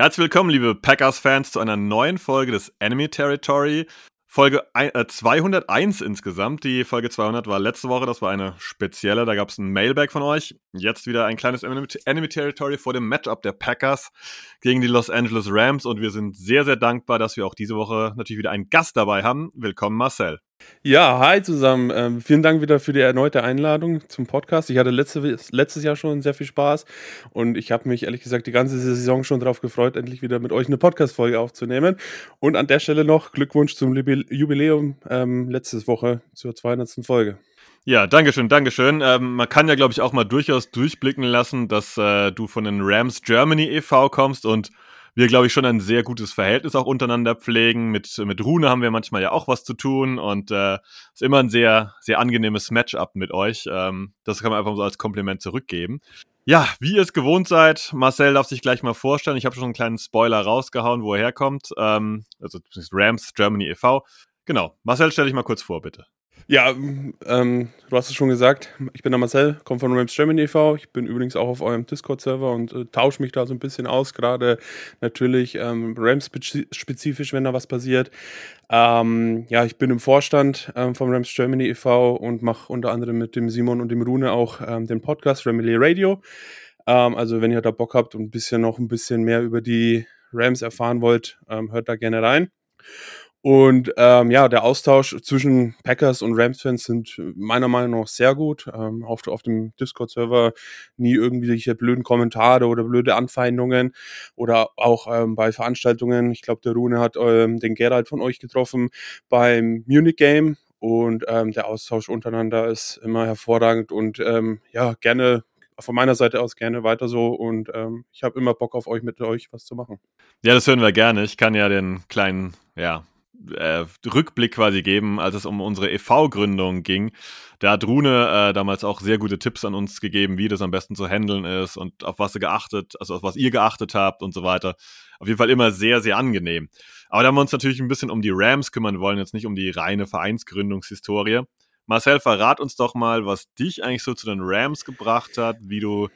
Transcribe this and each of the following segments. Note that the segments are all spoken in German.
Herzlich willkommen, liebe Packers-Fans, zu einer neuen Folge des Enemy Territory. Folge 201 äh, insgesamt. Die Folge 200 war letzte Woche, das war eine spezielle. Da gab es ein Mailback von euch. Jetzt wieder ein kleines Enemy Territory vor dem Matchup der Packers gegen die Los Angeles Rams. Und wir sind sehr, sehr dankbar, dass wir auch diese Woche natürlich wieder einen Gast dabei haben. Willkommen, Marcel. Ja, hi zusammen. Ähm, vielen Dank wieder für die erneute Einladung zum Podcast. Ich hatte letzte, letztes Jahr schon sehr viel Spaß und ich habe mich ehrlich gesagt die ganze Saison schon darauf gefreut, endlich wieder mit euch eine Podcast-Folge aufzunehmen. Und an der Stelle noch Glückwunsch zum Jubiläum ähm, letzte Woche zur 200. Folge. Ja, Dankeschön, Dankeschön. Ähm, man kann ja, glaube ich, auch mal durchaus durchblicken lassen, dass äh, du von den Rams Germany e.V. kommst und wir, glaube ich, schon ein sehr gutes Verhältnis auch untereinander pflegen. Mit, mit Rune haben wir manchmal ja auch was zu tun und äh, ist immer ein sehr, sehr angenehmes Matchup mit euch. Ähm, das kann man einfach so als Kompliment zurückgeben. Ja, wie ihr es gewohnt seid, Marcel darf sich gleich mal vorstellen. Ich habe schon einen kleinen Spoiler rausgehauen, wo er herkommt. Ähm, also Rams Germany e.V. Genau. Marcel, stell dich mal kurz vor, bitte. Ja, ähm, du hast es schon gesagt. Ich bin der Marcel, komme von Rams Germany e.V. Ich bin übrigens auch auf eurem Discord-Server und äh, tausche mich da so ein bisschen aus. Gerade natürlich ähm, Rams-spezifisch, wenn da was passiert. Ähm, ja, ich bin im Vorstand ähm, vom Rams Germany e.V. und mache unter anderem mit dem Simon und dem Rune auch ähm, den Podcast Ramily Radio. Ähm, also, wenn ihr da Bock habt und ein bisschen noch ein bisschen mehr über die Rams erfahren wollt, ähm, hört da gerne rein. Und ähm, ja, der Austausch zwischen Packers und Rams-Fans sind meiner Meinung nach sehr gut. Ähm, auf, auf dem Discord-Server nie irgendwelche blöden Kommentare oder blöde Anfeindungen oder auch ähm, bei Veranstaltungen. Ich glaube, der Rune hat ähm, den Gerald von euch getroffen beim Munich Game und ähm, der Austausch untereinander ist immer hervorragend und ähm, ja, gerne von meiner Seite aus gerne weiter so und ähm, ich habe immer Bock auf euch mit euch was zu machen. Ja, das hören wir gerne. Ich kann ja den kleinen, ja, äh, Rückblick quasi geben, als es um unsere EV-Gründung ging. Da hat Rune äh, damals auch sehr gute Tipps an uns gegeben, wie das am besten zu handeln ist und auf was ihr geachtet, also auf was ihr geachtet habt und so weiter. Auf jeden Fall immer sehr, sehr angenehm. Aber da haben wir uns natürlich ein bisschen um die Rams kümmern wollen, jetzt nicht um die reine Vereinsgründungshistorie. Marcel, verrat uns doch mal, was dich eigentlich so zu den Rams gebracht hat, wie du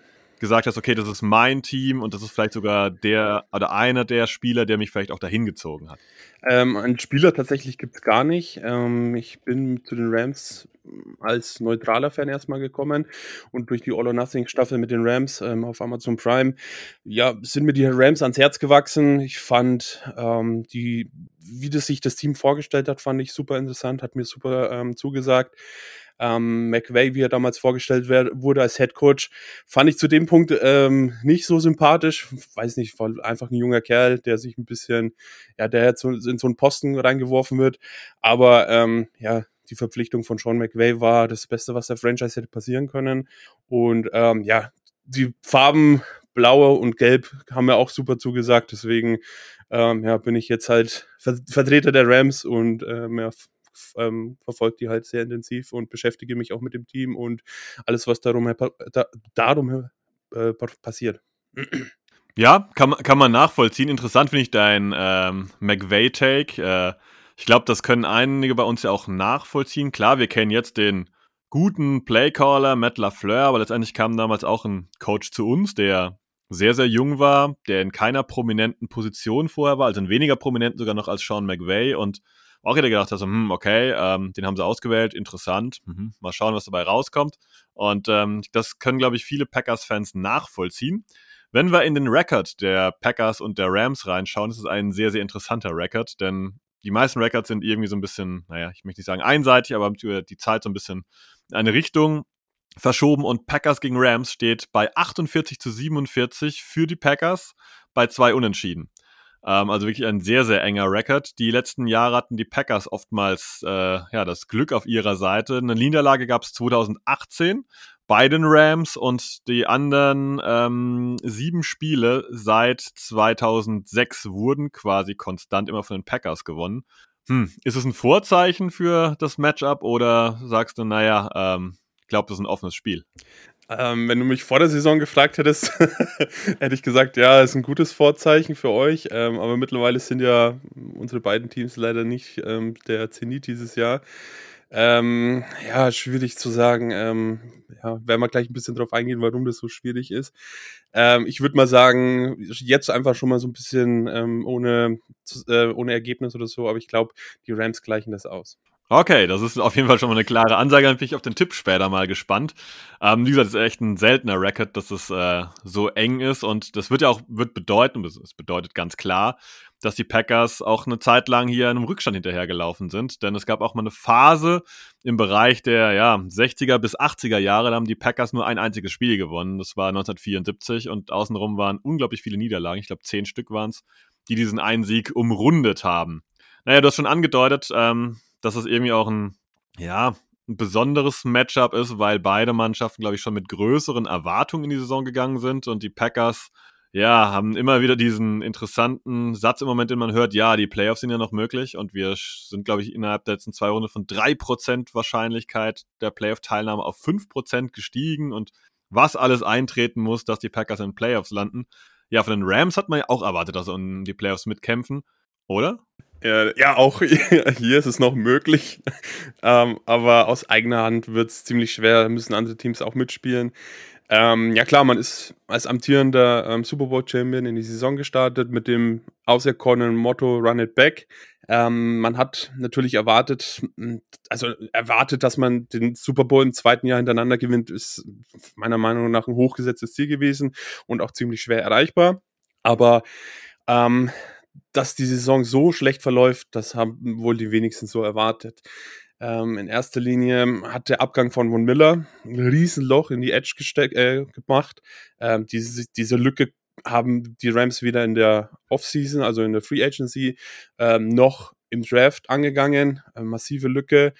gesagt hast, okay, das ist mein Team und das ist vielleicht sogar der oder einer der Spieler, der mich vielleicht auch dahin gezogen hat? Ähm, einen Spieler tatsächlich gibt es gar nicht. Ähm, ich bin zu den Rams als neutraler Fan erstmal gekommen und durch die All or Nothing Staffel mit den Rams ähm, auf Amazon Prime, ja, sind mir die Rams ans Herz gewachsen. Ich fand ähm, die, wie das sich das Team vorgestellt hat, fand ich super interessant, hat mir super ähm, zugesagt ähm, McVay, wie er damals vorgestellt wurde als Head Coach, fand ich zu dem Punkt ähm, nicht so sympathisch. Weiß nicht, war einfach ein junger Kerl, der sich ein bisschen, ja, der jetzt in so einen Posten reingeworfen wird. Aber ähm, ja, die Verpflichtung von Sean McVay war das Beste, was der Franchise hätte passieren können. Und ähm, ja, die Farben Blaue und Gelb haben mir auch super zugesagt. Deswegen ähm, ja, bin ich jetzt halt Vertreter der Rams und äh, mehr ähm, verfolge die halt sehr intensiv und beschäftige mich auch mit dem Team und alles, was darum, da, darum äh, passiert. Ja, kann, kann man nachvollziehen. Interessant finde ich dein ähm, McVay-Take. Äh, ich glaube, das können einige bei uns ja auch nachvollziehen. Klar, wir kennen jetzt den guten Playcaller Matt LaFleur, aber letztendlich kam damals auch ein Coach zu uns, der sehr, sehr jung war, der in keiner prominenten Position vorher war, also in weniger prominenten sogar noch als Sean McVay und auch jeder gedacht hat, so, hm, okay, ähm, den haben sie ausgewählt, interessant, mhm, mal schauen, was dabei rauskommt. Und ähm, das können, glaube ich, viele Packers-Fans nachvollziehen. Wenn wir in den Rekord der Packers und der Rams reinschauen, ist es ein sehr, sehr interessanter Rekord, denn die meisten Records sind irgendwie so ein bisschen, naja, ich möchte nicht sagen einseitig, aber die Zeit so ein bisschen in eine Richtung verschoben und Packers gegen Rams steht bei 48 zu 47 für die Packers bei zwei Unentschieden. Ähm, also wirklich ein sehr, sehr enger Rekord. Die letzten Jahre hatten die Packers oftmals äh, ja, das Glück auf ihrer Seite. Eine Niederlage gab es 2018, bei den Rams und die anderen ähm, sieben Spiele seit 2006 wurden quasi konstant immer von den Packers gewonnen. Hm, ist es ein Vorzeichen für das Matchup oder sagst du, naja, ähm, glaube, das ist ein offenes Spiel? Ähm, wenn du mich vor der Saison gefragt hättest, hätte ich gesagt, ja, ist ein gutes Vorzeichen für euch. Ähm, aber mittlerweile sind ja unsere beiden Teams leider nicht ähm, der Zenit dieses Jahr. Ähm, ja, schwierig zu sagen. Ähm, ja, werden wir gleich ein bisschen drauf eingehen, warum das so schwierig ist. Ähm, ich würde mal sagen, jetzt einfach schon mal so ein bisschen ohne, äh, ohne Ergebnis oder so, aber ich glaube, die Rams gleichen das aus. Okay, das ist auf jeden Fall schon mal eine klare Ansage. Dann bin ich auf den Tipp später mal gespannt. Ähm, wie gesagt, es ist echt ein seltener Record, dass es äh, so eng ist. Und das wird ja auch wird bedeuten, es bedeutet ganz klar, dass die Packers auch eine Zeit lang hier in einem Rückstand hinterhergelaufen sind. Denn es gab auch mal eine Phase im Bereich der ja, 60er bis 80er Jahre, da haben die Packers nur ein einziges Spiel gewonnen. Das war 1974 und außenrum waren unglaublich viele Niederlagen. Ich glaube, zehn Stück waren es, die diesen einen Sieg umrundet haben. Naja, du hast schon angedeutet, ähm, dass es irgendwie auch ein, ja, ein besonderes Matchup ist, weil beide Mannschaften, glaube ich, schon mit größeren Erwartungen in die Saison gegangen sind und die Packers, ja, haben immer wieder diesen interessanten Satz im Moment, den man hört, ja, die Playoffs sind ja noch möglich und wir sind, glaube ich, innerhalb der letzten zwei Runden von drei Prozent Wahrscheinlichkeit der Playoff-Teilnahme auf fünf Prozent gestiegen und was alles eintreten muss, dass die Packers in Playoffs landen. Ja, von den Rams hat man ja auch erwartet, dass sie um die Playoffs mitkämpfen, oder? Ja, auch hier ist es noch möglich. ähm, aber aus eigener Hand wird es ziemlich schwer, müssen andere Teams auch mitspielen. Ähm, ja klar, man ist als amtierender ähm, Super Bowl Champion in die Saison gestartet mit dem auserkorenen Motto Run It Back. Ähm, man hat natürlich erwartet, also erwartet, dass man den Super Bowl im zweiten Jahr hintereinander gewinnt, ist meiner Meinung nach ein hochgesetztes Ziel gewesen und auch ziemlich schwer erreichbar. Aber ähm, dass die Saison so schlecht verläuft, das haben wohl die wenigsten so erwartet. Ähm, in erster Linie hat der Abgang von Von Miller ein Riesenloch in die Edge äh, gemacht. Ähm, diese, diese Lücke haben die Rams wieder in der Offseason, also in der Free Agency, ähm, noch im Draft angegangen. Äh, massive Lücke.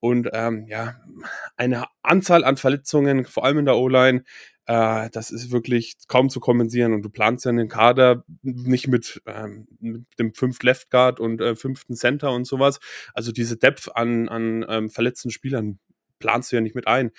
Und ähm, ja, eine Anzahl an Verletzungen, vor allem in der O-Line, äh, das ist wirklich kaum zu kompensieren. Und du planst ja den Kader nicht mit, ähm, mit dem fünften Left Guard und äh, fünften Center und sowas. Also diese Depth an, an ähm, verletzten Spielern planst du ja nicht mit ein.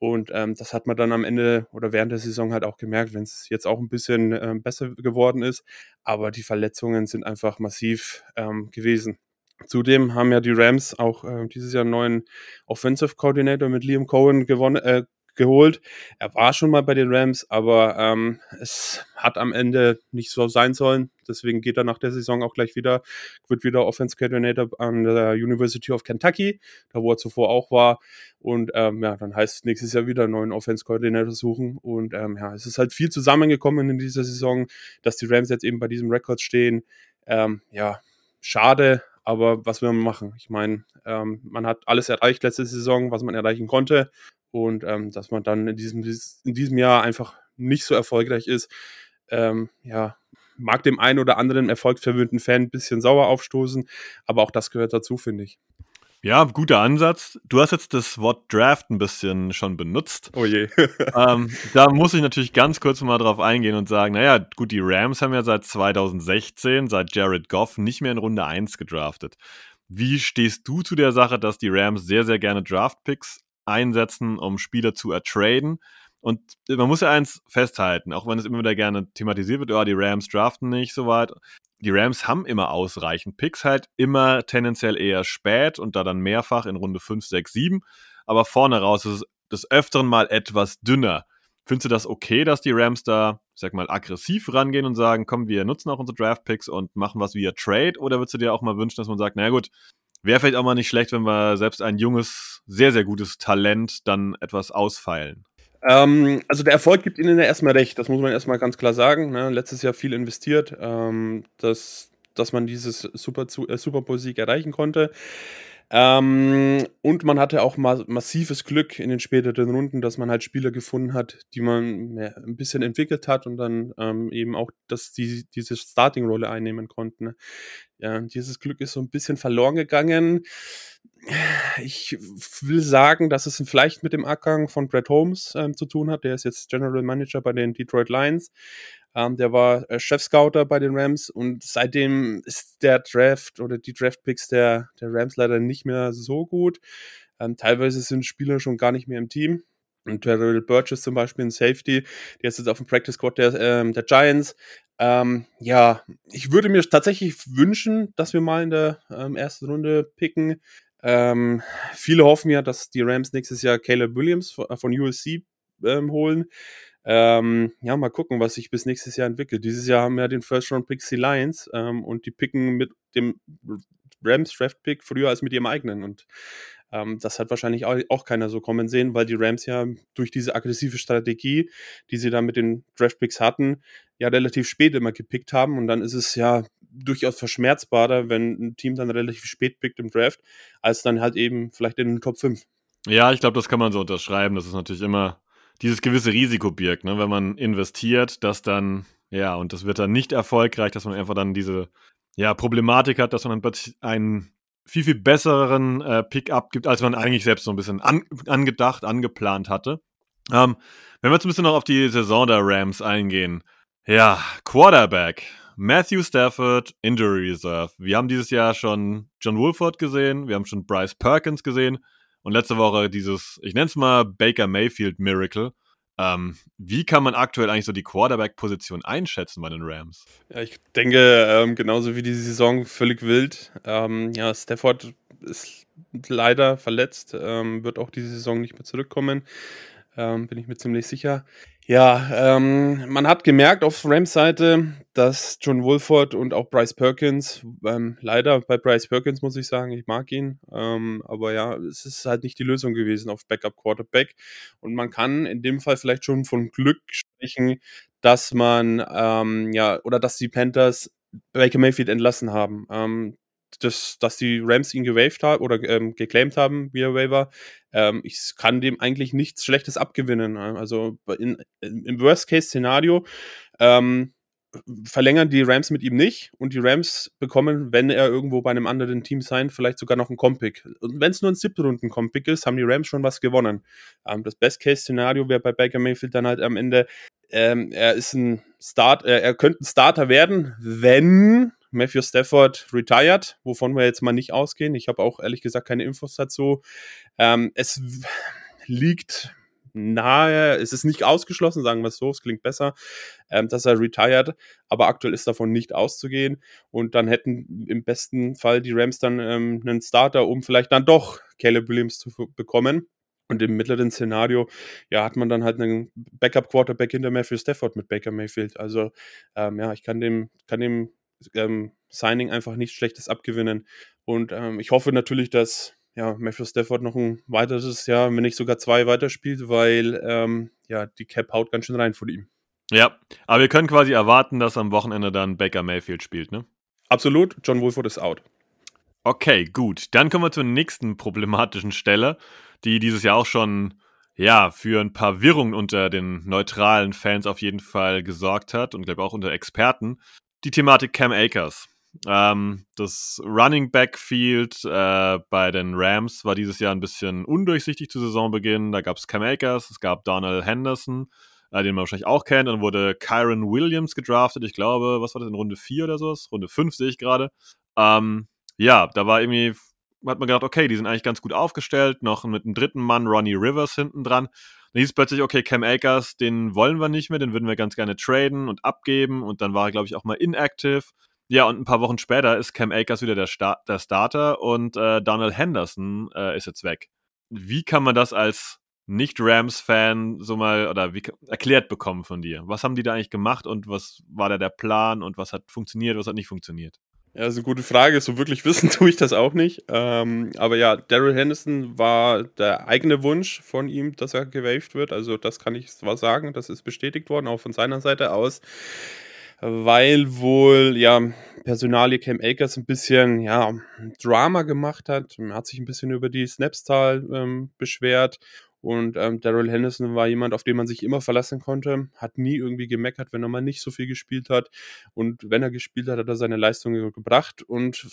Und ähm, das hat man dann am Ende oder während der Saison halt auch gemerkt, wenn es jetzt auch ein bisschen äh, besser geworden ist. Aber die Verletzungen sind einfach massiv ähm, gewesen. Zudem haben ja die Rams auch äh, dieses Jahr einen neuen Offensive Coordinator mit Liam Cohen gewonnen, äh, geholt. Er war schon mal bei den Rams, aber ähm, es hat am Ende nicht so sein sollen. Deswegen geht er nach der Saison auch gleich wieder, wird wieder Offense Coordinator an der University of Kentucky, da wo er zuvor auch war. Und ähm, ja, dann heißt es nächstes Jahr wieder einen neuen Offense Coordinator suchen. Und ähm, ja, es ist halt viel zusammengekommen in dieser Saison, dass die Rams jetzt eben bei diesem Rekord stehen. Ähm, ja, schade, aber was will man machen? Ich meine, ähm, man hat alles erreicht letzte Saison, was man erreichen konnte und ähm, dass man dann in diesem, in diesem Jahr einfach nicht so erfolgreich ist, ähm, ja, mag dem einen oder anderen erfolgsverwöhnten Fan ein bisschen sauer aufstoßen, aber auch das gehört dazu, finde ich. Ja, guter Ansatz. Du hast jetzt das Wort Draft ein bisschen schon benutzt. Oh je. ähm, da muss ich natürlich ganz kurz mal drauf eingehen und sagen, naja, gut, die Rams haben ja seit 2016, seit Jared Goff, nicht mehr in Runde 1 gedraftet. Wie stehst du zu der Sache, dass die Rams sehr, sehr gerne Draft-Picks einsetzen, um Spieler zu ertraden. Und man muss ja eins festhalten, auch wenn es immer wieder gerne thematisiert wird, oh, die Rams draften nicht so weit. Die Rams haben immer ausreichend Picks, halt immer tendenziell eher spät und da dann mehrfach in Runde 5, 6, 7. Aber vorne raus ist es des Öfteren mal etwas dünner. Findest du das okay, dass die Rams da, ich sag mal, aggressiv rangehen und sagen, komm, wir nutzen auch unsere Draft-Picks und machen was via Trade? Oder würdest du dir auch mal wünschen, dass man sagt, na gut, Wäre vielleicht auch mal nicht schlecht, wenn wir selbst ein junges, sehr, sehr gutes Talent dann etwas ausfeilen. Ähm, also der Erfolg gibt ihnen ja erstmal recht, das muss man erstmal ganz klar sagen. Ne? Letztes Jahr viel investiert, ähm, dass, dass man dieses Super, äh, Super Bowl-Sieg erreichen konnte. Ähm, und man hatte auch ma massives Glück in den späteren Runden, dass man halt Spieler gefunden hat, die man ja, ein bisschen entwickelt hat und dann ähm, eben auch, dass die diese Starting-Rolle einnehmen konnten. Ja, dieses Glück ist so ein bisschen verloren gegangen. Ich will sagen, dass es vielleicht mit dem Abgang von Brad Holmes ähm, zu tun hat. Der ist jetzt General Manager bei den Detroit Lions. Ähm, der war äh, Chef-Scouter bei den Rams und seitdem ist der Draft oder die Draft-Picks der, der Rams leider nicht mehr so gut. Ähm, teilweise sind Spieler schon gar nicht mehr im Team. Und Terrell Burgess zum Beispiel ein Safety, der ist jetzt auf dem Practice Squad der, ähm, der Giants. Ähm, ja, ich würde mir tatsächlich wünschen, dass wir mal in der ähm, ersten Runde picken. Ähm, viele hoffen ja, dass die Rams nächstes Jahr Caleb Williams von, von USC ähm, holen. Ähm, ja, mal gucken, was sich bis nächstes Jahr entwickelt. Dieses Jahr haben wir den First Round Pick die Lions ähm, und die picken mit dem Rams Draft Pick früher als mit ihrem eigenen und ähm, das hat wahrscheinlich auch, auch, keiner so kommen sehen, weil die Rams ja durch diese aggressive Strategie, die sie da mit den Draft Picks hatten, ja relativ spät immer gepickt haben und dann ist es ja durchaus verschmerzbarer, wenn ein Team dann relativ spät pickt im Draft, als dann halt eben vielleicht in den Top 5. Ja, ich glaube, das kann man so unterschreiben. Das ist natürlich immer dieses gewisse Risiko birgt, ne? wenn man investiert, dass dann, ja, und das wird dann nicht erfolgreich, dass man einfach dann diese ja, Problematik hat, dass man einen viel, viel besseren äh, Pick-up gibt, als man eigentlich selbst so ein bisschen an, angedacht, angeplant hatte. Ähm, wenn wir jetzt ein bisschen noch auf die Saison der Rams eingehen. Ja, Quarterback. Matthew Stafford, Injury Reserve. Wir haben dieses Jahr schon John Wolford gesehen, wir haben schon Bryce Perkins gesehen und letzte Woche dieses, ich nenne es mal Baker Mayfield Miracle. Ähm, wie kann man aktuell eigentlich so die Quarterback-Position einschätzen bei den Rams? Ja, ich denke, ähm, genauso wie die Saison völlig wild. Ähm, ja, Stafford ist leider verletzt, ähm, wird auch diese Saison nicht mehr zurückkommen. Ähm, bin ich mir ziemlich sicher. Ja, ähm, man hat gemerkt auf Rams Seite, dass John Wolford und auch Bryce Perkins, ähm, leider bei Bryce Perkins muss ich sagen, ich mag ihn, ähm, aber ja, es ist halt nicht die Lösung gewesen auf Backup Quarterback. Und man kann in dem Fall vielleicht schon von Glück sprechen, dass man, ähm, ja, oder dass die Panthers Baker Mayfield entlassen haben. Ähm, das, dass die Rams ihn gewaved haben oder ähm, geclaimed haben via Waiver. Ähm, ich kann dem eigentlich nichts Schlechtes abgewinnen. Also in, im Worst-Case-Szenario ähm, verlängern die Rams mit ihm nicht und die Rams bekommen, wenn er irgendwo bei einem anderen Team sein, vielleicht sogar noch einen Compick. Und wenn es nur ein siebten Runden Compick ist, haben die Rams schon was gewonnen. Ähm, das Best-Case-Szenario wäre bei Baker Mayfield dann halt am Ende, ähm, er ist ein Start, äh, er könnte ein Starter werden, wenn Matthew Stafford retired, wovon wir jetzt mal nicht ausgehen. Ich habe auch ehrlich gesagt keine Infos dazu. Ähm, es liegt nahe, es ist nicht ausgeschlossen, sagen wir es so, es klingt besser, ähm, dass er retired, aber aktuell ist davon nicht auszugehen. Und dann hätten im besten Fall die Rams dann ähm, einen Starter, um vielleicht dann doch Caleb Williams zu bekommen. Und im mittleren Szenario, ja, hat man dann halt einen Backup-Quarterback hinter Matthew Stafford mit Baker Mayfield. Also, ähm, ja, ich kann dem, kann dem ähm, Signing einfach nichts Schlechtes abgewinnen. Und ähm, ich hoffe natürlich, dass ja, Matthew Stafford noch ein weiteres Jahr, wenn nicht sogar zwei weiterspielt, weil ähm, ja, die Cap haut ganz schön rein von ihm. Ja, aber wir können quasi erwarten, dass am Wochenende dann Baker Mayfield spielt, ne? Absolut, John Wolford ist out. Okay, gut. Dann kommen wir zur nächsten problematischen Stelle, die dieses Jahr auch schon ja, für ein paar Wirrungen unter den neutralen Fans auf jeden Fall gesorgt hat und glaube auch unter Experten die Thematik Cam Akers. Ähm, das Running Back Field äh, bei den Rams war dieses Jahr ein bisschen undurchsichtig zu Saisonbeginn. Da gab es Cam Akers, es gab Donald Henderson, äh, den man wahrscheinlich auch kennt. Dann wurde Kyron Williams gedraftet. Ich glaube, was war das in Runde 4 oder so? Runde 5 sehe ich gerade. Ähm, ja, da war irgendwie, hat man gedacht, okay, die sind eigentlich ganz gut aufgestellt. Noch mit einem dritten Mann, Ronnie Rivers, hinten dran. Dann hieß es plötzlich, okay, Cam Akers, den wollen wir nicht mehr, den würden wir ganz gerne traden und abgeben. Und dann war er, glaube ich, auch mal inactive. Ja, und ein paar Wochen später ist Cam Akers wieder der, Star der Starter und äh, Donald Henderson äh, ist jetzt weg. Wie kann man das als Nicht-Rams-Fan so mal oder wie, erklärt bekommen von dir? Was haben die da eigentlich gemacht und was war da der Plan und was hat funktioniert, was hat nicht funktioniert? Ja, das ist eine gute Frage. So wirklich wissen tue ich das auch nicht. Ähm, aber ja, Daryl Henderson war der eigene Wunsch von ihm, dass er gewaved wird. Also das kann ich zwar sagen, das ist bestätigt worden, auch von seiner Seite aus. Weil wohl, ja, Personalie Cam Akers ein bisschen, ja, Drama gemacht hat. Hat sich ein bisschen über die Snapszahl ähm, beschwert. Und ähm, Daryl Henderson war jemand, auf den man sich immer verlassen konnte, hat nie irgendwie gemeckert, wenn er mal nicht so viel gespielt hat. Und wenn er gespielt hat, hat er seine Leistung gebracht. Und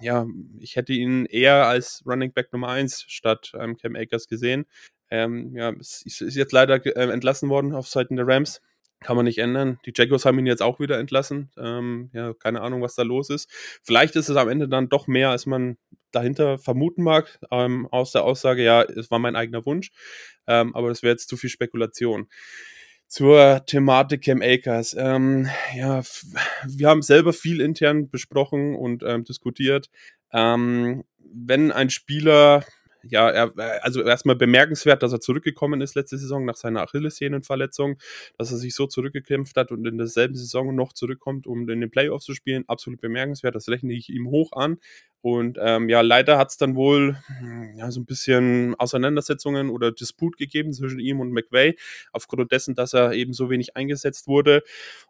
ja, ich hätte ihn eher als Running Back Nummer 1 statt ähm, Cam Akers gesehen. Ähm, ja, es ist jetzt leider äh, entlassen worden auf Seiten der Rams. Kann man nicht ändern. Die Jaguars haben ihn jetzt auch wieder entlassen. Ähm, ja, keine Ahnung, was da los ist. Vielleicht ist es am Ende dann doch mehr, als man dahinter vermuten mag, ähm, aus der Aussage, ja, es war mein eigener Wunsch. Ähm, aber das wäre jetzt zu viel Spekulation. Zur Thematik Cam Akers. Ähm, ja, wir haben selber viel intern besprochen und ähm, diskutiert. Ähm, wenn ein Spieler ja, er, äh, also erstmal bemerkenswert, dass er zurückgekommen ist letzte Saison nach seiner Achillessehnenverletzung, dass er sich so zurückgekämpft hat und in derselben Saison noch zurückkommt, um in den Playoffs zu spielen. Absolut bemerkenswert, das rechne ich ihm hoch an. Und ähm, ja, leider hat es dann wohl hm, ja, so ein bisschen Auseinandersetzungen oder Disput gegeben zwischen ihm und McVay, aufgrund dessen, dass er eben so wenig eingesetzt wurde.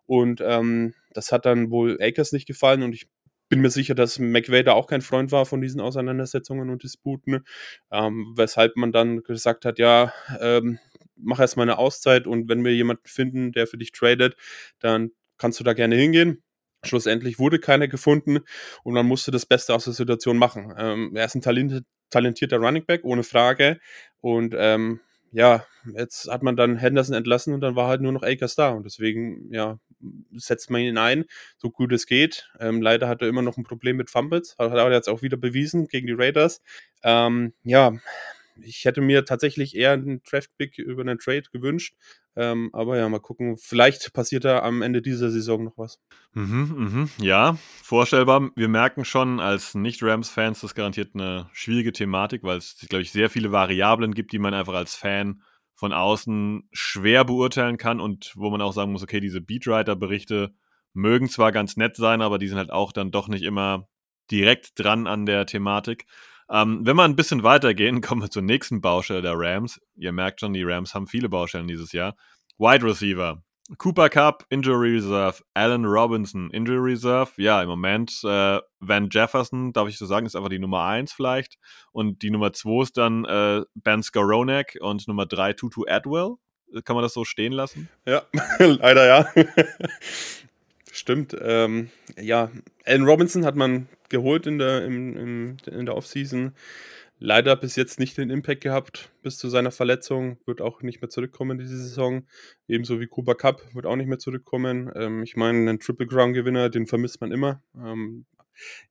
Und ähm, das hat dann wohl Akers nicht gefallen und ich bin mir sicher, dass McVay da auch kein Freund war von diesen Auseinandersetzungen und Disputen, ähm, weshalb man dann gesagt hat, ja, ähm, mach erstmal eine Auszeit und wenn wir jemanden finden, der für dich tradet, dann kannst du da gerne hingehen. Schlussendlich wurde keiner gefunden und man musste das Beste aus der Situation machen. Ähm, er ist ein talentierter Running Back, ohne Frage. Und ähm, ja, jetzt hat man dann Henderson entlassen und dann war halt nur noch Akers da. Und deswegen, ja, setzt man ihn ein, so gut es geht. Ähm, leider hat er immer noch ein Problem mit Fumbles, hat er jetzt auch wieder bewiesen gegen die Raiders. Ähm, ja, ich hätte mir tatsächlich eher einen Draft-Pick über einen Trade gewünscht. Ähm, aber ja, mal gucken. Vielleicht passiert da am Ende dieser Saison noch was. Mhm, mhm. Ja, vorstellbar. Wir merken schon als Nicht-Rams-Fans, das garantiert eine schwierige Thematik, weil es, glaube ich, sehr viele Variablen gibt, die man einfach als Fan von außen schwer beurteilen kann und wo man auch sagen muss, okay, diese Beatwriter-Berichte mögen zwar ganz nett sein, aber die sind halt auch dann doch nicht immer direkt dran an der Thematik. Ähm, wenn wir ein bisschen weitergehen, kommen wir zur nächsten Baustelle der Rams. Ihr merkt schon, die Rams haben viele Baustellen dieses Jahr. Wide Receiver. Cooper Cup, Injury Reserve. Allen Robinson, Injury Reserve. Ja, im Moment äh, Van Jefferson, darf ich so sagen, ist einfach die Nummer 1 vielleicht. Und die Nummer 2 ist dann äh, Ben Skoronek und Nummer 3 Tutu Adwell. Kann man das so stehen lassen? Ja, leider ja. Stimmt. Ähm, ja, Allen Robinson hat man geholt in der, im, im, in der Offseason leider bis jetzt nicht den Impact gehabt bis zu seiner Verletzung, wird auch nicht mehr zurückkommen diese Saison. Ebenso wie Cooper Cup wird auch nicht mehr zurückkommen. Ähm, ich meine, einen Triple Crown Gewinner, den vermisst man immer. Ähm,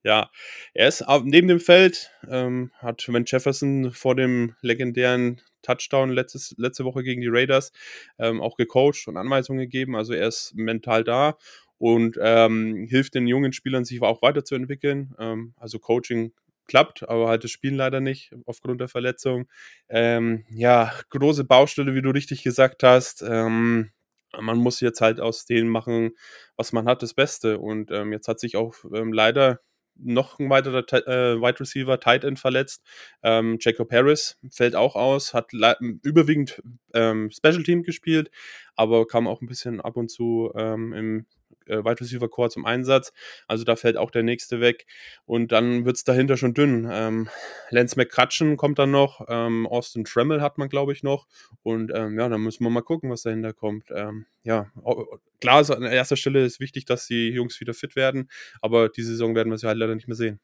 ja, er ist neben dem Feld, ähm, hat Van Jefferson vor dem legendären Touchdown letztes, letzte Woche gegen die Raiders ähm, auch gecoacht und Anweisungen gegeben. Also er ist mental da und ähm, hilft den jungen Spielern, sich auch weiterzuentwickeln. Ähm, also Coaching klappt, aber halt das Spielen leider nicht aufgrund der Verletzung. Ähm, ja, große Baustelle, wie du richtig gesagt hast. Ähm, man muss jetzt halt aus dem machen, was man hat, das Beste. Und ähm, jetzt hat sich auch ähm, leider noch ein weiterer äh, Wide Receiver, Tight End verletzt. Ähm, Jacob Harris fällt auch aus, hat überwiegend ähm, Special Team gespielt, aber kam auch ein bisschen ab und zu ähm, im äh, Wide Receiver Core zum Einsatz. Also da fällt auch der nächste weg. Und dann wird es dahinter schon dünn. Ähm, Lance McCutcheon kommt dann noch. Ähm, Austin Tremmel hat man, glaube ich, noch. Und ähm, ja, dann müssen wir mal gucken, was dahinter kommt. Ähm, ja, klar, also an erster Stelle ist wichtig, dass die Jungs wieder fit werden. Aber die Saison werden wir sie halt leider nicht mehr sehen.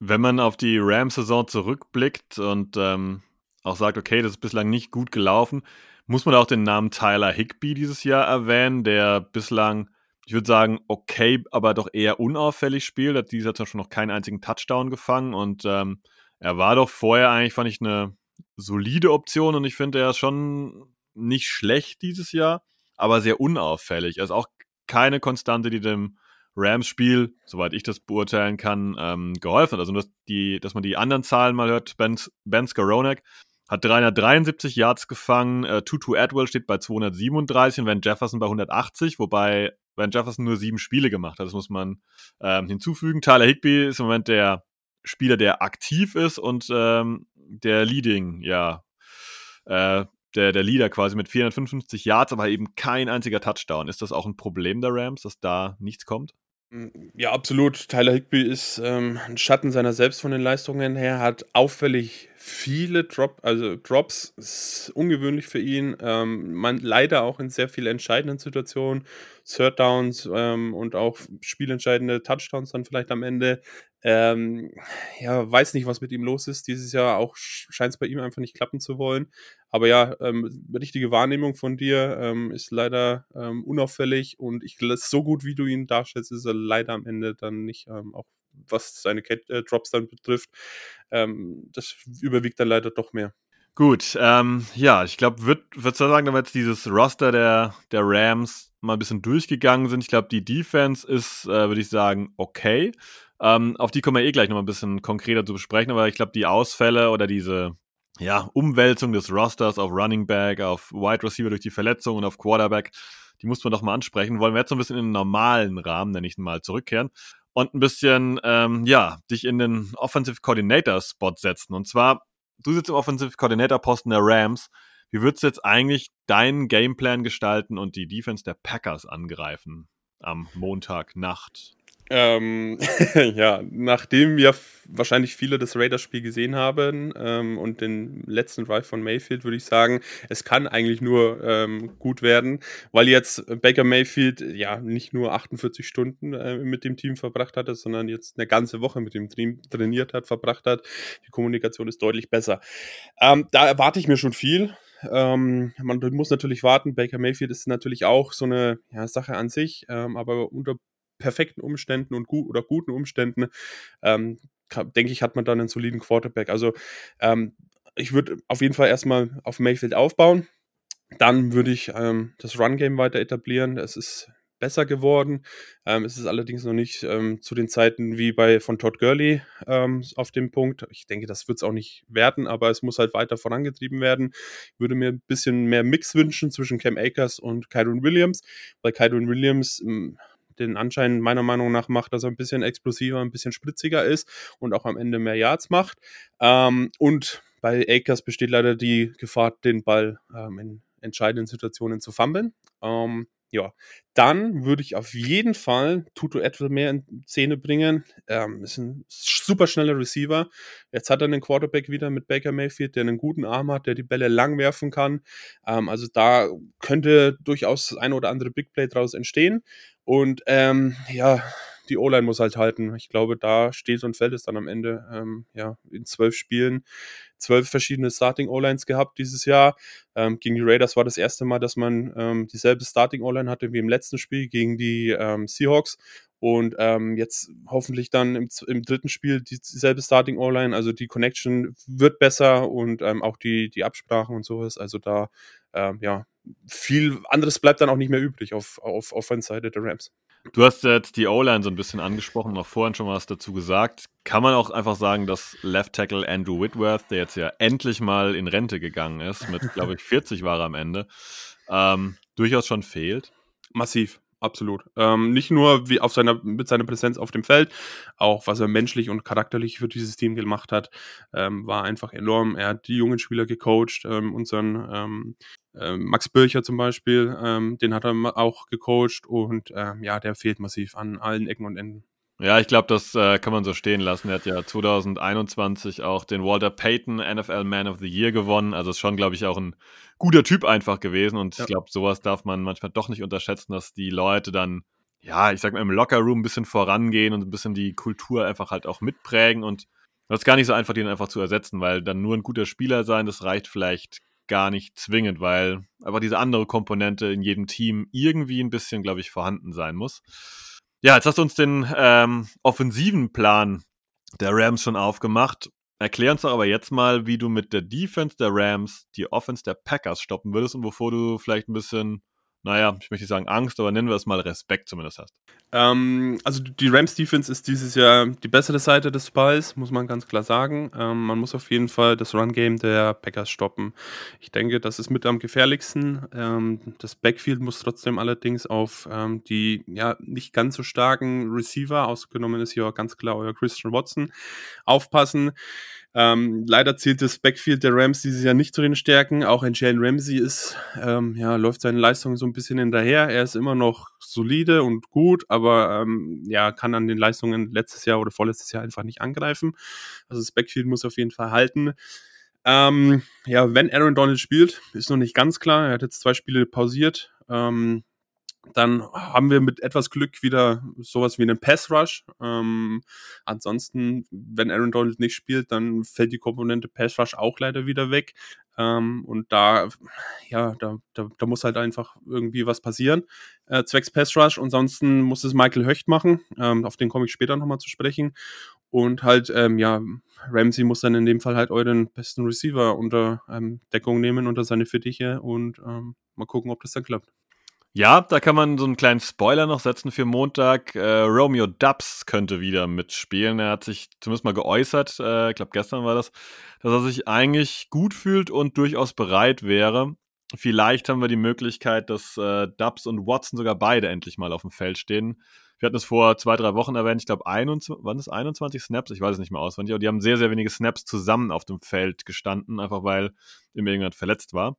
Wenn man auf die Rams-Saison zurückblickt und ähm, auch sagt, okay, das ist bislang nicht gut gelaufen, muss man auch den Namen Tyler Higby dieses Jahr erwähnen, der bislang ich würde sagen, okay, aber doch eher unauffällig spielt. Hat dieser zum Beispiel noch keinen einzigen Touchdown gefangen und ähm, er war doch vorher eigentlich, fand ich, eine solide Option und ich finde, er ist schon nicht schlecht dieses Jahr, aber sehr unauffällig. Er ist auch keine Konstante, die dem Rams-Spiel, soweit ich das beurteilen kann, ähm, geholfen hat. Also, dass, die, dass man die anderen Zahlen mal hört, Ben, ben Skoronek hat 373 Yards gefangen, äh, Tutu Adwell steht bei 237 und Van Jefferson bei 180, wobei Van Jefferson nur sieben Spiele gemacht hat. Das muss man ähm, hinzufügen. Tyler Higby ist im Moment der Spieler, der aktiv ist und ähm, der Leading, ja, äh, der, der Leader quasi mit 455 Yards, aber eben kein einziger Touchdown. Ist das auch ein Problem der Rams, dass da nichts kommt? Hm, ja, absolut. Tyler Higbee ist, ähm, 'n Schatten seiner selbst von den Leistungen her, hat auffällig viele Drop also Drops, ist ungewöhnlich für ihn. Ähm, man leider auch in sehr vielen entscheidenden Situationen, Third Downs, ähm, und auch spielentscheidende Touchdowns dann vielleicht am Ende. Ähm, ja, weiß nicht, was mit ihm los ist. Dieses Jahr auch scheint es bei ihm einfach nicht klappen zu wollen. Aber ja, ähm, richtige Wahrnehmung von dir ähm, ist leider ähm, unauffällig und ich so gut, wie du ihn darstellst, ist er leider am Ende dann nicht, auch was seine äh, Drops dann betrifft. Ähm, das überwiegt dann leider doch mehr. Gut, ähm, ja, ich glaube, würde würd sagen, wenn wir jetzt dieses Roster der, der Rams mal ein bisschen durchgegangen sind, ich glaube, die Defense ist, äh, würde ich sagen, okay. Ähm, auf die kommen wir eh gleich nochmal ein bisschen konkreter zu besprechen, aber ich glaube, die Ausfälle oder diese ja, Umwälzung des Rosters auf Running Back, auf Wide Receiver durch die Verletzung und auf Quarterback, die muss man doch mal ansprechen. Wollen wir jetzt so ein bisschen in den normalen Rahmen, nenne ich mal, zurückkehren und ein bisschen, ähm, ja, dich in den Offensive Coordinator Spot setzen. Und zwar, du sitzt im Offensive Coordinator Posten der Rams. Wie würdest du jetzt eigentlich deinen Gameplan gestalten und die Defense der Packers angreifen am Montagnacht? Ähm, ja, nachdem ja wahrscheinlich viele das Raiders-Spiel gesehen haben ähm, und den letzten Drive von Mayfield, würde ich sagen, es kann eigentlich nur ähm, gut werden, weil jetzt Baker Mayfield ja nicht nur 48 Stunden äh, mit dem Team verbracht hatte, sondern jetzt eine ganze Woche mit dem Team trainiert hat, verbracht hat. Die Kommunikation ist deutlich besser. Ähm, da erwarte ich mir schon viel. Ähm, man muss natürlich warten. Baker Mayfield ist natürlich auch so eine ja, Sache an sich, ähm, aber unter perfekten Umständen und gut oder guten Umständen, ähm, denke ich, hat man dann einen soliden Quarterback. Also ähm, ich würde auf jeden Fall erstmal auf Mayfield aufbauen. Dann würde ich ähm, das Run-Game weiter etablieren. Es ist besser geworden. Ähm, es ist allerdings noch nicht ähm, zu den Zeiten wie bei von Todd Gurley ähm, auf dem Punkt. Ich denke, das wird es auch nicht werden, aber es muss halt weiter vorangetrieben werden. Ich würde mir ein bisschen mehr Mix wünschen zwischen Cam Akers und Kyron Williams, weil Kyron Williams hm, den Anschein meiner Meinung nach macht, dass er ein bisschen explosiver, ein bisschen spritziger ist und auch am Ende mehr Yards macht. Ähm, und bei Akers besteht leider die Gefahr, den Ball ähm, in entscheidenden Situationen zu fummeln. Ähm, ja, dann würde ich auf jeden Fall Edwell mehr in Szene bringen. Ähm, ist ein super schneller Receiver. Jetzt hat er einen Quarterback wieder mit Baker Mayfield, der einen guten Arm hat, der die Bälle lang werfen kann. Ähm, also da könnte durchaus das eine oder andere Big Play draus entstehen. Und ähm, ja, die O-Line muss halt halten. Ich glaube, da steht und fällt es dann am Ende. Ähm, ja, in zwölf Spielen zwölf verschiedene Starting O-Lines gehabt dieses Jahr. Ähm, gegen die Raiders war das erste Mal, dass man ähm, dieselbe Starting O-Line hatte wie im letzten Spiel gegen die ähm, Seahawks. Und ähm, jetzt hoffentlich dann im, im dritten Spiel dieselbe Starting O-Line. Also die Connection wird besser und ähm, auch die, die Absprachen und sowas. Also da, ähm, ja, viel anderes bleibt dann auch nicht mehr übrig auf, auf Offense-Seite der Rams. Du hast jetzt die O-Line so ein bisschen angesprochen auch vorhin schon was dazu gesagt. Kann man auch einfach sagen, dass Left Tackle Andrew Whitworth, der jetzt ja endlich mal in Rente gegangen ist, mit, glaube ich, 40 war er am Ende, ähm, durchaus schon fehlt? Massiv. Absolut. Ähm, nicht nur wie auf seiner, mit seiner Präsenz auf dem Feld, auch was er menschlich und charakterlich für dieses Team gemacht hat, ähm, war einfach enorm. Er hat die jungen Spieler gecoacht, ähm, unseren ähm, äh, Max Bircher zum Beispiel, ähm, den hat er auch gecoacht und ähm, ja, der fehlt massiv an allen Ecken und Enden. Ja, ich glaube, das äh, kann man so stehen lassen. Er hat ja 2021 auch den Walter Payton NFL Man of the Year gewonnen. Also ist schon, glaube ich, auch ein guter Typ einfach gewesen. Und ja. ich glaube, sowas darf man manchmal doch nicht unterschätzen, dass die Leute dann, ja, ich sag mal, im Lockerroom ein bisschen vorangehen und ein bisschen die Kultur einfach halt auch mitprägen. Und das ist gar nicht so einfach, den einfach zu ersetzen, weil dann nur ein guter Spieler sein, das reicht vielleicht gar nicht zwingend, weil aber diese andere Komponente in jedem Team irgendwie ein bisschen, glaube ich, vorhanden sein muss. Ja, jetzt hast du uns den ähm, offensiven Plan der Rams schon aufgemacht. Erklär uns doch aber jetzt mal, wie du mit der Defense der Rams die Offense der Packers stoppen würdest und wovor du vielleicht ein bisschen naja, ich möchte nicht sagen Angst, aber nennen wir es mal Respekt zumindest hast. Ähm, also die Rams Defense ist dieses Jahr die bessere Seite des Balls, muss man ganz klar sagen. Ähm, man muss auf jeden Fall das Run-Game der Packers stoppen. Ich denke, das ist mit am gefährlichsten. Ähm, das Backfield muss trotzdem allerdings auf ähm, die ja nicht ganz so starken Receiver, ausgenommen ist hier ganz klar euer Christian Watson, aufpassen. Ähm, leider zählt das Backfield der Rams dieses Jahr nicht zu den Stärken. Auch ein Jalen Ramsey ist, ähm, ja, läuft seine Leistung so ein bisschen hinterher. Er ist immer noch solide und gut, aber ähm, ja, kann an den Leistungen letztes Jahr oder vorletztes Jahr einfach nicht angreifen. Also das Backfield muss auf jeden Fall halten. Ähm, ja, wenn Aaron Donald spielt, ist noch nicht ganz klar. Er hat jetzt zwei Spiele pausiert. Ähm, dann haben wir mit etwas Glück wieder sowas wie einen Pass Rush. Ähm, ansonsten, wenn Aaron Donald nicht spielt, dann fällt die Komponente Pass Rush auch leider wieder weg. Ähm, und da, ja, da, da, da, muss halt einfach irgendwie was passieren. Äh, zwecks Pass Rush. Ansonsten muss es Michael Höcht machen. Ähm, auf den komme ich später nochmal zu sprechen. Und halt, ähm, ja, Ramsey muss dann in dem Fall halt euren besten Receiver unter ähm, Deckung nehmen, unter seine Fittiche und ähm, mal gucken, ob das dann klappt. Ja, da kann man so einen kleinen Spoiler noch setzen für Montag. Äh, Romeo Dubs könnte wieder mitspielen. Er hat sich zumindest mal geäußert, äh, ich glaube gestern war das, dass er sich eigentlich gut fühlt und durchaus bereit wäre. Vielleicht haben wir die Möglichkeit, dass äh, Dubs und Watson sogar beide endlich mal auf dem Feld stehen. Wir hatten es vor zwei, drei Wochen erwähnt, ich glaube, waren es 21 Snaps? Ich weiß es nicht mehr auswendig, aber die haben sehr, sehr wenige Snaps zusammen auf dem Feld gestanden, einfach weil immer irgendjemand verletzt war.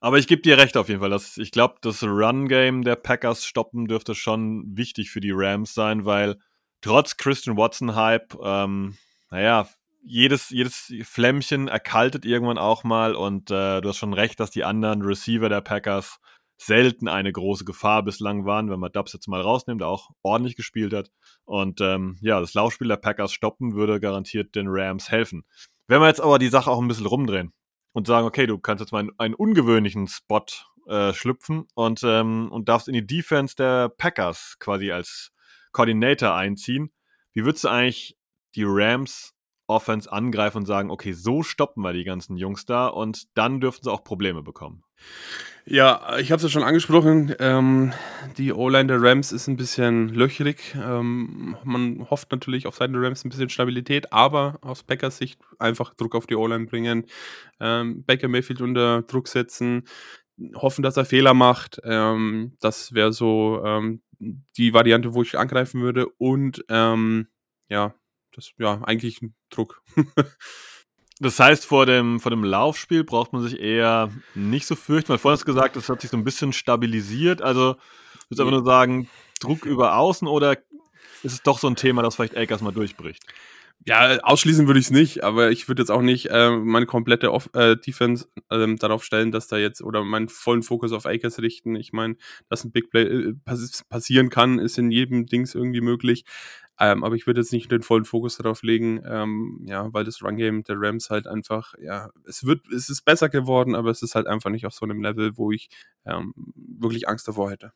Aber ich gebe dir recht auf jeden Fall. Dass ich glaube, das Run-Game der Packers stoppen dürfte schon wichtig für die Rams sein, weil trotz Christian Watson-Hype, ähm, naja, jedes, jedes Flämmchen erkaltet irgendwann auch mal und äh, du hast schon recht, dass die anderen Receiver der Packers selten eine große Gefahr bislang waren, wenn man Dubs jetzt mal rausnimmt, der auch ordentlich gespielt hat. Und ähm, ja, das Laufspiel der Packers stoppen würde garantiert den Rams helfen. Wenn wir jetzt aber die Sache auch ein bisschen rumdrehen, und sagen, okay, du kannst jetzt mal in einen ungewöhnlichen Spot äh, schlüpfen und, ähm, und darfst in die Defense der Packers quasi als Coordinator einziehen. Wie würdest du eigentlich die Rams Offense angreifen und sagen, okay, so stoppen wir die ganzen Jungs da und dann dürften sie auch Probleme bekommen. Ja, ich habe es ja schon angesprochen. Ähm, die O-Line der Rams ist ein bisschen löchrig. Ähm, man hofft natürlich auf Seiten der Rams ein bisschen Stabilität, aber aus Packers Sicht einfach Druck auf die O-Line bringen, ähm, Baker Mayfield unter Druck setzen, hoffen, dass er Fehler macht. Ähm, das wäre so ähm, die Variante, wo ich angreifen würde. Und ähm, ja, das ja eigentlich Druck. Das heißt, vor dem, vor dem Laufspiel braucht man sich eher nicht so fürchten, weil vorhin hast du gesagt, das hat sich so ein bisschen stabilisiert. Also, würdest du einfach nur sagen, Druck über außen oder ist es doch so ein Thema, das vielleicht Akers mal durchbricht? Ja, ausschließen würde ich es nicht, aber ich würde jetzt auch nicht äh, meine komplette Off äh, Defense äh, darauf stellen, dass da jetzt oder meinen vollen Fokus auf Akers richten. Ich meine, dass ein Big Play äh, pass passieren kann, ist in jedem Dings irgendwie möglich. Ähm, aber ich würde jetzt nicht den vollen Fokus darauf legen, ähm, ja, weil das Run-Game der Rams halt einfach, ja, es wird, es ist besser geworden, aber es ist halt einfach nicht auf so einem Level, wo ich ähm, wirklich Angst davor hätte.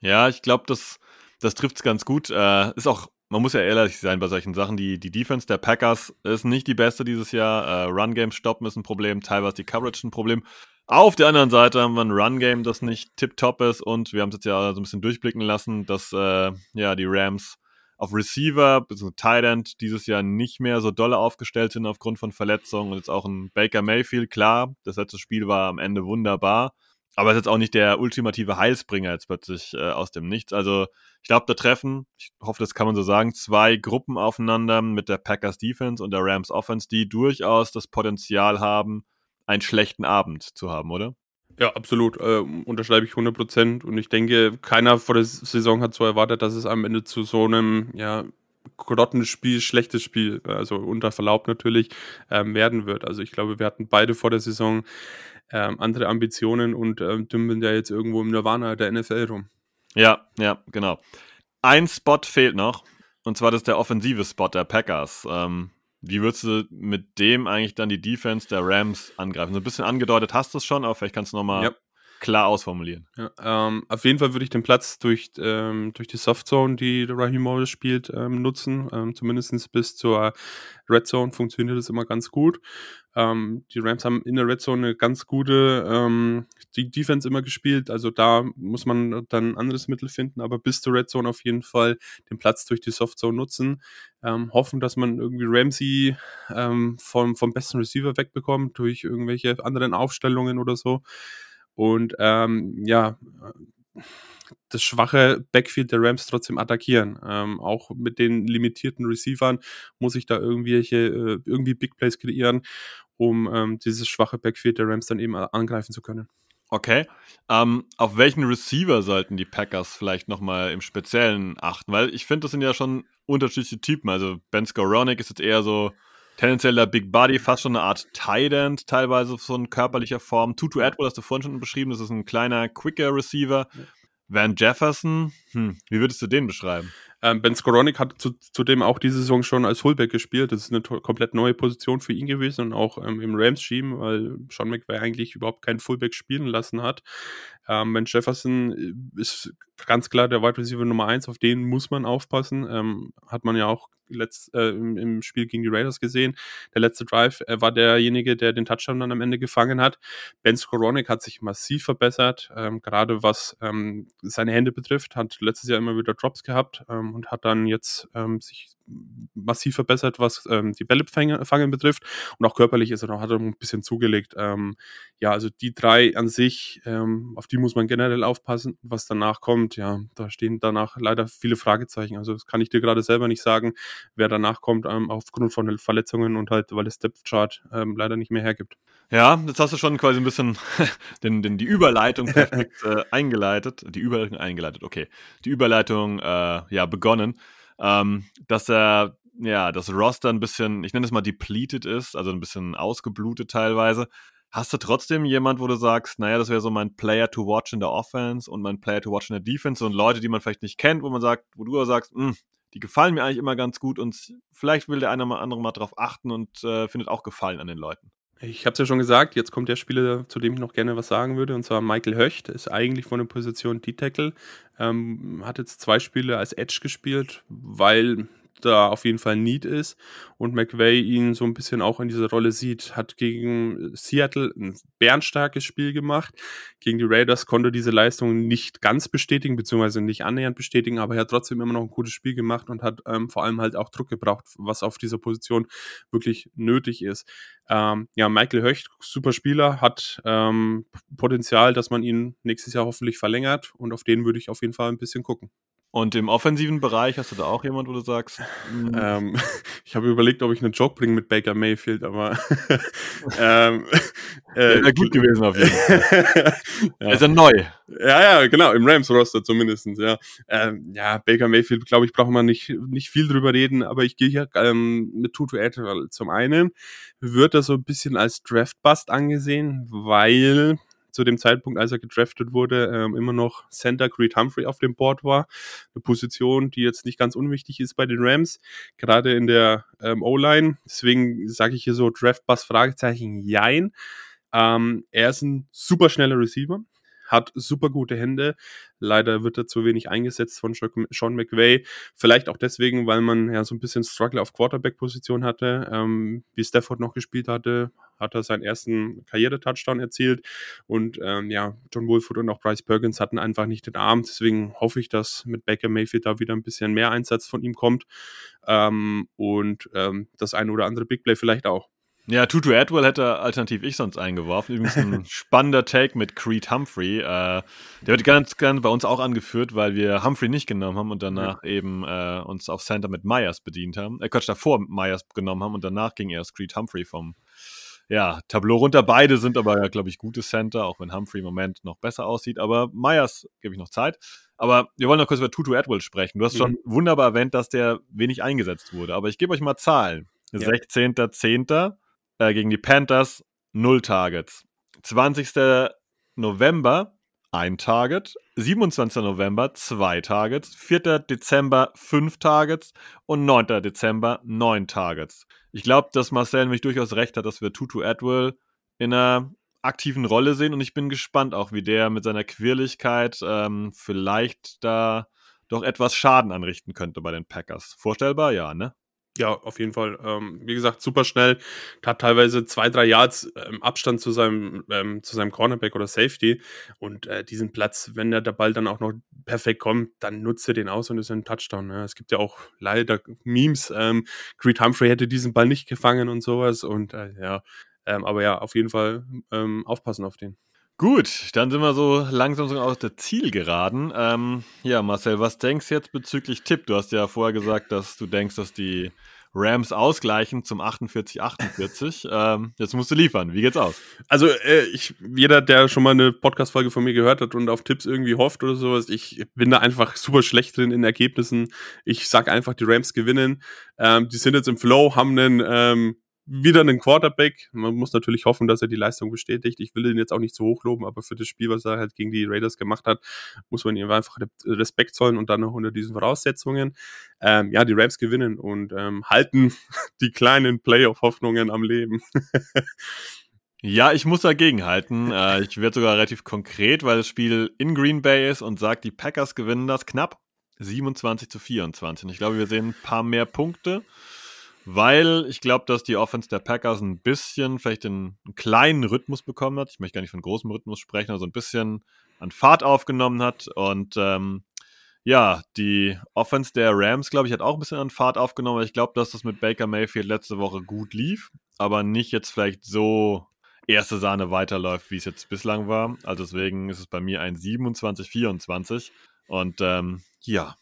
Ja, ich glaube, das, das trifft es ganz gut. Äh, ist auch, man muss ja ehrlich sein bei solchen Sachen. Die, die Defense der Packers ist nicht die beste dieses Jahr. Äh, Run-Game stoppen ist ein Problem, teilweise die Coverage ein Problem. Auf der anderen Seite haben wir ein Run-Game, das nicht tip-top ist und wir haben es jetzt ja so ein bisschen durchblicken lassen, dass äh, ja die Rams auf Receiver bzw. Tight End dieses Jahr nicht mehr so dolle aufgestellt sind aufgrund von Verletzungen und jetzt auch ein Baker Mayfield, klar, das letzte Spiel war am Ende wunderbar, aber ist jetzt auch nicht der ultimative Heilsbringer jetzt plötzlich äh, aus dem Nichts. Also ich glaube, da treffen, ich hoffe, das kann man so sagen, zwei Gruppen aufeinander mit der Packers Defense und der Rams Offense, die durchaus das Potenzial haben, einen schlechten Abend zu haben, oder? Ja, absolut. Äh, unterschreibe ich 100 Prozent. Und ich denke, keiner vor der Saison hat so erwartet, dass es am Ende zu so einem, ja, Grottenspiel, schlechtes Spiel, also unter Verlaub natürlich, ähm, werden wird. Also ich glaube, wir hatten beide vor der Saison ähm, andere Ambitionen und ähm, dümpeln ja jetzt irgendwo im Nirvana der NFL rum. Ja, ja, genau. Ein Spot fehlt noch, und zwar das ist der offensive Spot der Packers. Ähm, wie würdest du mit dem eigentlich dann die Defense der Rams angreifen? So ein bisschen angedeutet hast du es schon, aber vielleicht kannst du nochmal ja. Klar ausformulieren. Ja, ähm, auf jeden Fall würde ich den Platz durch, ähm, durch die Softzone, die Raheem Morris spielt, ähm, nutzen. Ähm, Zumindest bis zur Red Zone funktioniert das immer ganz gut. Ähm, die Rams haben in der Red Zone eine ganz gute ähm, die Defense immer gespielt. Also da muss man dann ein anderes Mittel finden, aber bis zur Red Zone auf jeden Fall den Platz durch die Soft Zone nutzen. Ähm, hoffen, dass man irgendwie Ramsey vom, vom besten Receiver wegbekommt durch irgendwelche anderen Aufstellungen oder so. Und ähm, ja, das schwache Backfield der Rams trotzdem attackieren. Ähm, auch mit den limitierten Receivern muss ich da irgendwelche, äh, irgendwie Big Plays kreieren, um ähm, dieses schwache Backfield der Rams dann eben angreifen zu können. Okay. Ähm, auf welchen Receiver sollten die Packers vielleicht nochmal im Speziellen achten? Weil ich finde, das sind ja schon unterschiedliche Typen. Also Ben Skoronik ist jetzt eher so tendenziell der Big Body, fast schon eine Art Tight End, teilweise so in körperlicher Form. Tutu Atwell hast du vorhin schon beschrieben, das ist ein kleiner, quicker Receiver. Van Jefferson, hm, wie würdest du den beschreiben? Ähm, ben Skoronik hat zu, zudem auch diese Saison schon als Fullback gespielt. Das ist eine komplett neue Position für ihn gewesen und auch ähm, im Rams-Scheme, weil Sean McVay eigentlich überhaupt keinen Fullback spielen lassen hat. Ähm, ben Jefferson äh, ist ganz klar der Wide Receiver Nummer 1, auf den muss man aufpassen. Ähm, hat man ja auch letzt, äh, im, im, Spiel gegen die Raiders gesehen. Der letzte Drive äh, war derjenige, der den Touchdown dann am Ende gefangen hat. Ben Skoronik hat sich massiv verbessert, ähm, gerade was ähm, seine Hände betrifft, hat letztes Jahr immer wieder Drops gehabt ähm, und hat dann jetzt ähm, sich massiv verbessert, was ähm, die Bälle fangen betrifft. Und auch körperlich ist er noch, hat er ein bisschen zugelegt. Ähm, ja, also die drei an sich, ähm, auf die muss man generell aufpassen. Was danach kommt, ja, da stehen danach leider viele Fragezeichen. Also das kann ich dir gerade selber nicht sagen, wer danach kommt, ähm, aufgrund von Verletzungen und halt, weil das Depth Chart ähm, leider nicht mehr hergibt. Ja, jetzt hast du schon quasi ein bisschen den, den, die Überleitung perfekt äh, eingeleitet. Die Überleitung eingeleitet, okay. Die Überleitung äh, ja begonnen ähm, dass er ja, das Roster ein bisschen, ich nenne es mal depleted ist, also ein bisschen ausgeblutet teilweise. Hast du trotzdem jemand, wo du sagst, naja, das wäre so mein Player to watch in der Offense und mein Player to watch in der Defense und Leute, die man vielleicht nicht kennt, wo man sagt, wo du sagst, mh, hm, die gefallen mir eigentlich immer ganz gut und vielleicht will der eine oder andere mal drauf achten und äh, findet auch Gefallen an den Leuten. Ich habe es ja schon gesagt, jetzt kommt der Spieler, zu dem ich noch gerne was sagen würde, und zwar Michael Höcht, ist eigentlich von der Position D-Tackle, ähm, hat jetzt zwei Spiele als Edge gespielt, weil da auf jeden Fall Need ist und McVay ihn so ein bisschen auch in dieser Rolle sieht. Hat gegen Seattle ein bärenstarkes Spiel gemacht. Gegen die Raiders konnte diese Leistung nicht ganz bestätigen, beziehungsweise nicht annähernd bestätigen, aber er hat trotzdem immer noch ein gutes Spiel gemacht und hat ähm, vor allem halt auch Druck gebraucht, was auf dieser Position wirklich nötig ist. Ähm, ja, Michael Höcht, super Spieler, hat ähm, Potenzial, dass man ihn nächstes Jahr hoffentlich verlängert und auf den würde ich auf jeden Fall ein bisschen gucken. Und im offensiven Bereich hast du da auch jemand, wo du sagst? Hm. Ähm, ich habe überlegt, ob ich einen Joke bringe mit Baker Mayfield, aber ähm, äh, ja, gut gewesen auf jeden Fall. ja. Ist er neu? Ja, ja, genau, im Rams-Roster zumindest. Ja, ähm, ja Baker Mayfield, glaube ich, braucht man nicht, nicht viel drüber reden, aber ich gehe hier ähm, mit Tutu Atwell. Zum einen wird er so ein bisschen als Draft-Bust angesehen, weil zu dem Zeitpunkt, als er gedraftet wurde, ähm, immer noch Center Creed Humphrey auf dem Board war. Eine Position, die jetzt nicht ganz unwichtig ist bei den Rams, gerade in der ähm, O-Line. Deswegen sage ich hier so Draft-Bus Fragezeichen, jein. Ähm, er ist ein super schneller Receiver hat super gute Hände. Leider wird er zu wenig eingesetzt von Sean McVay. Vielleicht auch deswegen, weil man ja so ein bisschen Struggle auf Quarterback-Position hatte. Ähm, wie Stafford noch gespielt hatte, hat er seinen ersten Karriere-Touchdown erzielt. Und ähm, ja, John Wolford und auch Bryce Perkins hatten einfach nicht den Arm. Deswegen hoffe ich, dass mit Baker Mayfield da wieder ein bisschen mehr Einsatz von ihm kommt. Ähm, und ähm, das eine oder andere Big Play vielleicht auch. Ja, Tutu Atwell hätte alternativ ich sonst eingeworfen. Übrigens ein spannender Take mit Creed Humphrey. Äh, der wird ganz gerne bei uns auch angeführt, weil wir Humphrey nicht genommen haben und danach ja. eben äh, uns auf Center mit Myers bedient haben. Äh, Quatsch, davor Myers genommen haben und danach ging erst Creed Humphrey vom ja, Tableau runter. Beide sind aber, glaube ich, gute Center, auch wenn Humphrey im Moment noch besser aussieht. Aber Myers gebe ich noch Zeit. Aber wir wollen noch kurz über Tutu Atwell sprechen. Du hast mhm. schon wunderbar erwähnt, dass der wenig eingesetzt wurde. Aber ich gebe euch mal Zahlen. Ja. 16.10 äh, gegen die Panthers 0 Targets. 20. November ein Target, 27. November zwei Targets, 4. Dezember fünf Targets und 9. Dezember neun Targets. Ich glaube, dass Marcel nämlich durchaus recht hat, dass wir Tutu Atwell in einer aktiven Rolle sehen und ich bin gespannt auch, wie der mit seiner Quirligkeit ähm, vielleicht da doch etwas Schaden anrichten könnte bei den Packers. Vorstellbar, ja, ne? Ja, auf jeden Fall. Ähm, wie gesagt, super schnell. Hat teilweise zwei, drei Yards ähm, Abstand zu seinem, ähm, zu seinem Cornerback oder Safety. Und äh, diesen Platz, wenn der, der Ball dann auch noch perfekt kommt, dann nutzt er den aus und ist ein Touchdown. Ne? Es gibt ja auch leider Memes. Ähm, Creed Humphrey hätte diesen Ball nicht gefangen und sowas. Und äh, ja, ähm, aber ja, auf jeden Fall ähm, aufpassen auf den. Gut, dann sind wir so langsam so aus der Zielgeraden. Ähm, ja, Marcel, was denkst du jetzt bezüglich Tipp? Du hast ja vorher gesagt, dass du denkst, dass die Rams ausgleichen zum 48-48. ähm, jetzt musst du liefern. Wie geht's aus? Also, äh, ich, jeder, der schon mal eine Podcast-Folge von mir gehört hat und auf Tipps irgendwie hofft oder sowas, ich bin da einfach super schlecht drin in Ergebnissen. Ich sag einfach, die Rams gewinnen. Ähm, die sind jetzt im Flow, haben einen ähm, wieder einen Quarterback. Man muss natürlich hoffen, dass er die Leistung bestätigt. Ich will ihn jetzt auch nicht zu hoch loben, aber für das Spiel, was er halt gegen die Raiders gemacht hat, muss man ihm einfach Respekt zollen und dann noch unter diesen Voraussetzungen. Ähm, ja, die Rams gewinnen und ähm, halten die kleinen Playoff-Hoffnungen am Leben. Ja, ich muss dagegen halten. Äh, ich werde sogar relativ konkret, weil das Spiel in Green Bay ist und sagt, die Packers gewinnen das knapp 27 zu 24. Und ich glaube, wir sehen ein paar mehr Punkte weil ich glaube, dass die Offense der Packers ein bisschen vielleicht einen, einen, kleinen Rhythmus bekommen hat. Ich möchte gar nicht von großem Rhythmus sprechen, aber so ein bisschen an Fahrt aufgenommen hat. Und ähm, ja, die Offense der Rams, glaube ich, hat auch ein bisschen an Fahrt aufgenommen. Ich glaube, dass das mit Baker Mayfield letzte Woche gut lief, aber nicht jetzt vielleicht so erste Sahne weiterläuft, wie es jetzt bislang war. Also deswegen ist es bei mir ein 27-24. Und ähm, ja,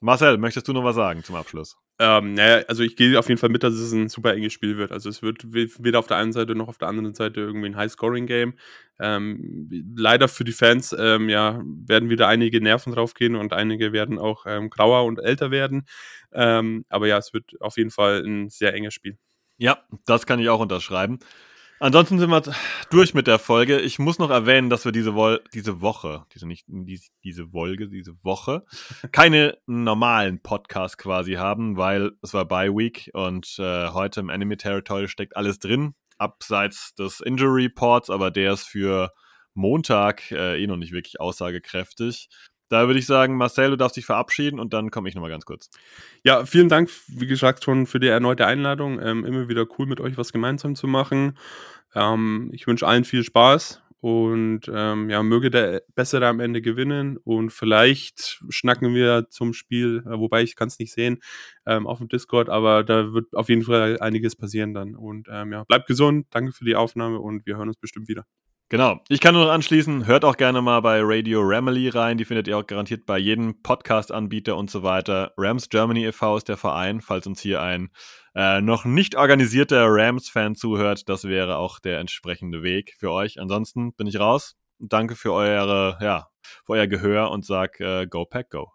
Marcel, möchtest du noch was sagen zum Abschluss? Ähm, naja, also ich gehe auf jeden Fall mit, dass es ein super enges Spiel wird. Also es wird weder auf der einen Seite noch auf der anderen Seite irgendwie ein High-Scoring-Game. Ähm, leider für die Fans ähm, ja, werden wieder einige Nerven draufgehen und einige werden auch ähm, grauer und älter werden. Ähm, aber ja, es wird auf jeden Fall ein sehr enges Spiel. Ja, das kann ich auch unterschreiben. Ansonsten sind wir durch mit der Folge. Ich muss noch erwähnen, dass wir diese, Wo diese Woche, diese nicht diese, diese Wolke, diese Woche, keine normalen Podcasts quasi haben, weil es war Bye Week und äh, heute im Enemy Territory steckt alles drin, abseits des Injury Reports, aber der ist für Montag äh, eh noch nicht wirklich aussagekräftig. Da würde ich sagen, Marcel, du darfst dich verabschieden und dann komme ich nochmal ganz kurz. Ja, vielen Dank, wie gesagt, schon für die erneute Einladung. Ähm, immer wieder cool, mit euch was gemeinsam zu machen. Ähm, ich wünsche allen viel Spaß und ähm, ja, möge der Bessere am Ende gewinnen und vielleicht schnacken wir zum Spiel, äh, wobei ich kann es nicht sehen, ähm, auf dem Discord, aber da wird auf jeden Fall einiges passieren dann. Und ähm, ja, bleibt gesund, danke für die Aufnahme und wir hören uns bestimmt wieder. Genau. Ich kann nur noch anschließen, hört auch gerne mal bei Radio Ramily rein. Die findet ihr auch garantiert bei jedem Podcast-Anbieter und so weiter. Rams Germany e.V. ist der Verein, falls uns hier ein äh, noch nicht organisierter Rams-Fan zuhört. Das wäre auch der entsprechende Weg für euch. Ansonsten bin ich raus. Danke für eure, ja, für euer Gehör und sag äh, Go Pack Go.